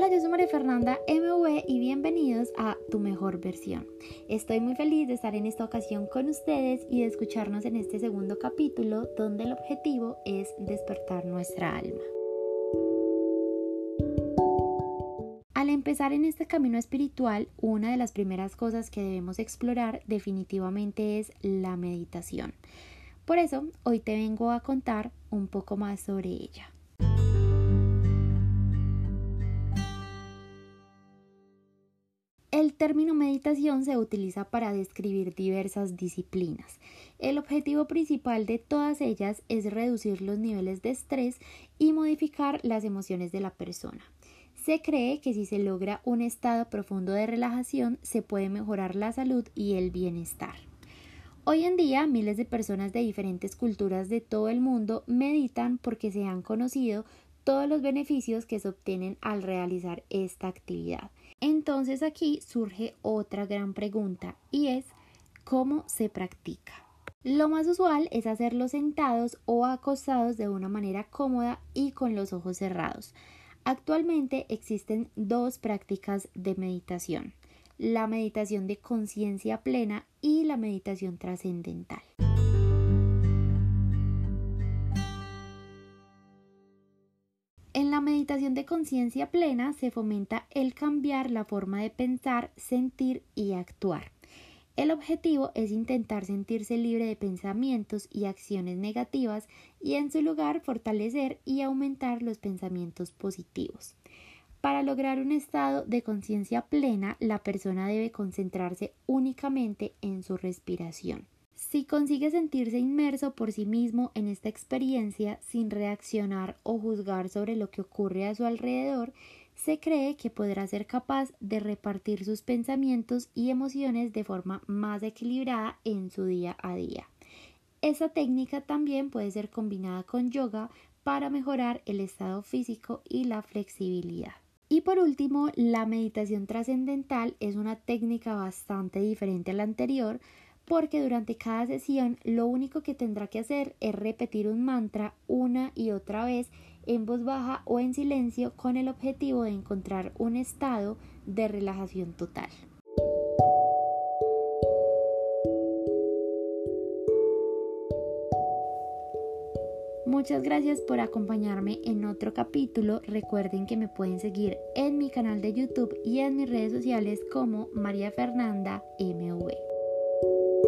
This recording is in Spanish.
María Fernanda MV y bienvenidos a Tu Mejor Versión. Estoy muy feliz de estar en esta ocasión con ustedes y de escucharnos en este segundo capítulo donde el objetivo es despertar nuestra alma. Al empezar en este camino espiritual, una de las primeras cosas que debemos explorar definitivamente es la meditación. Por eso, hoy te vengo a contar un poco más sobre ella. El término meditación se utiliza para describir diversas disciplinas. El objetivo principal de todas ellas es reducir los niveles de estrés y modificar las emociones de la persona. Se cree que si se logra un estado profundo de relajación se puede mejorar la salud y el bienestar. Hoy en día miles de personas de diferentes culturas de todo el mundo meditan porque se han conocido todos los beneficios que se obtienen al realizar esta actividad. Entonces aquí surge otra gran pregunta y es ¿cómo se practica? Lo más usual es hacerlo sentados o acostados de una manera cómoda y con los ojos cerrados. Actualmente existen dos prácticas de meditación, la meditación de conciencia plena y la meditación trascendental. Meditación de conciencia plena se fomenta el cambiar la forma de pensar, sentir y actuar. El objetivo es intentar sentirse libre de pensamientos y acciones negativas y en su lugar fortalecer y aumentar los pensamientos positivos. Para lograr un estado de conciencia plena, la persona debe concentrarse únicamente en su respiración. Si consigue sentirse inmerso por sí mismo en esta experiencia sin reaccionar o juzgar sobre lo que ocurre a su alrededor, se cree que podrá ser capaz de repartir sus pensamientos y emociones de forma más equilibrada en su día a día. Esta técnica también puede ser combinada con yoga para mejorar el estado físico y la flexibilidad. Y por último, la meditación trascendental es una técnica bastante diferente a la anterior, porque durante cada sesión lo único que tendrá que hacer es repetir un mantra una y otra vez en voz baja o en silencio con el objetivo de encontrar un estado de relajación total. Muchas gracias por acompañarme en otro capítulo. Recuerden que me pueden seguir en mi canal de YouTube y en mis redes sociales como María Fernanda MV. Thank you.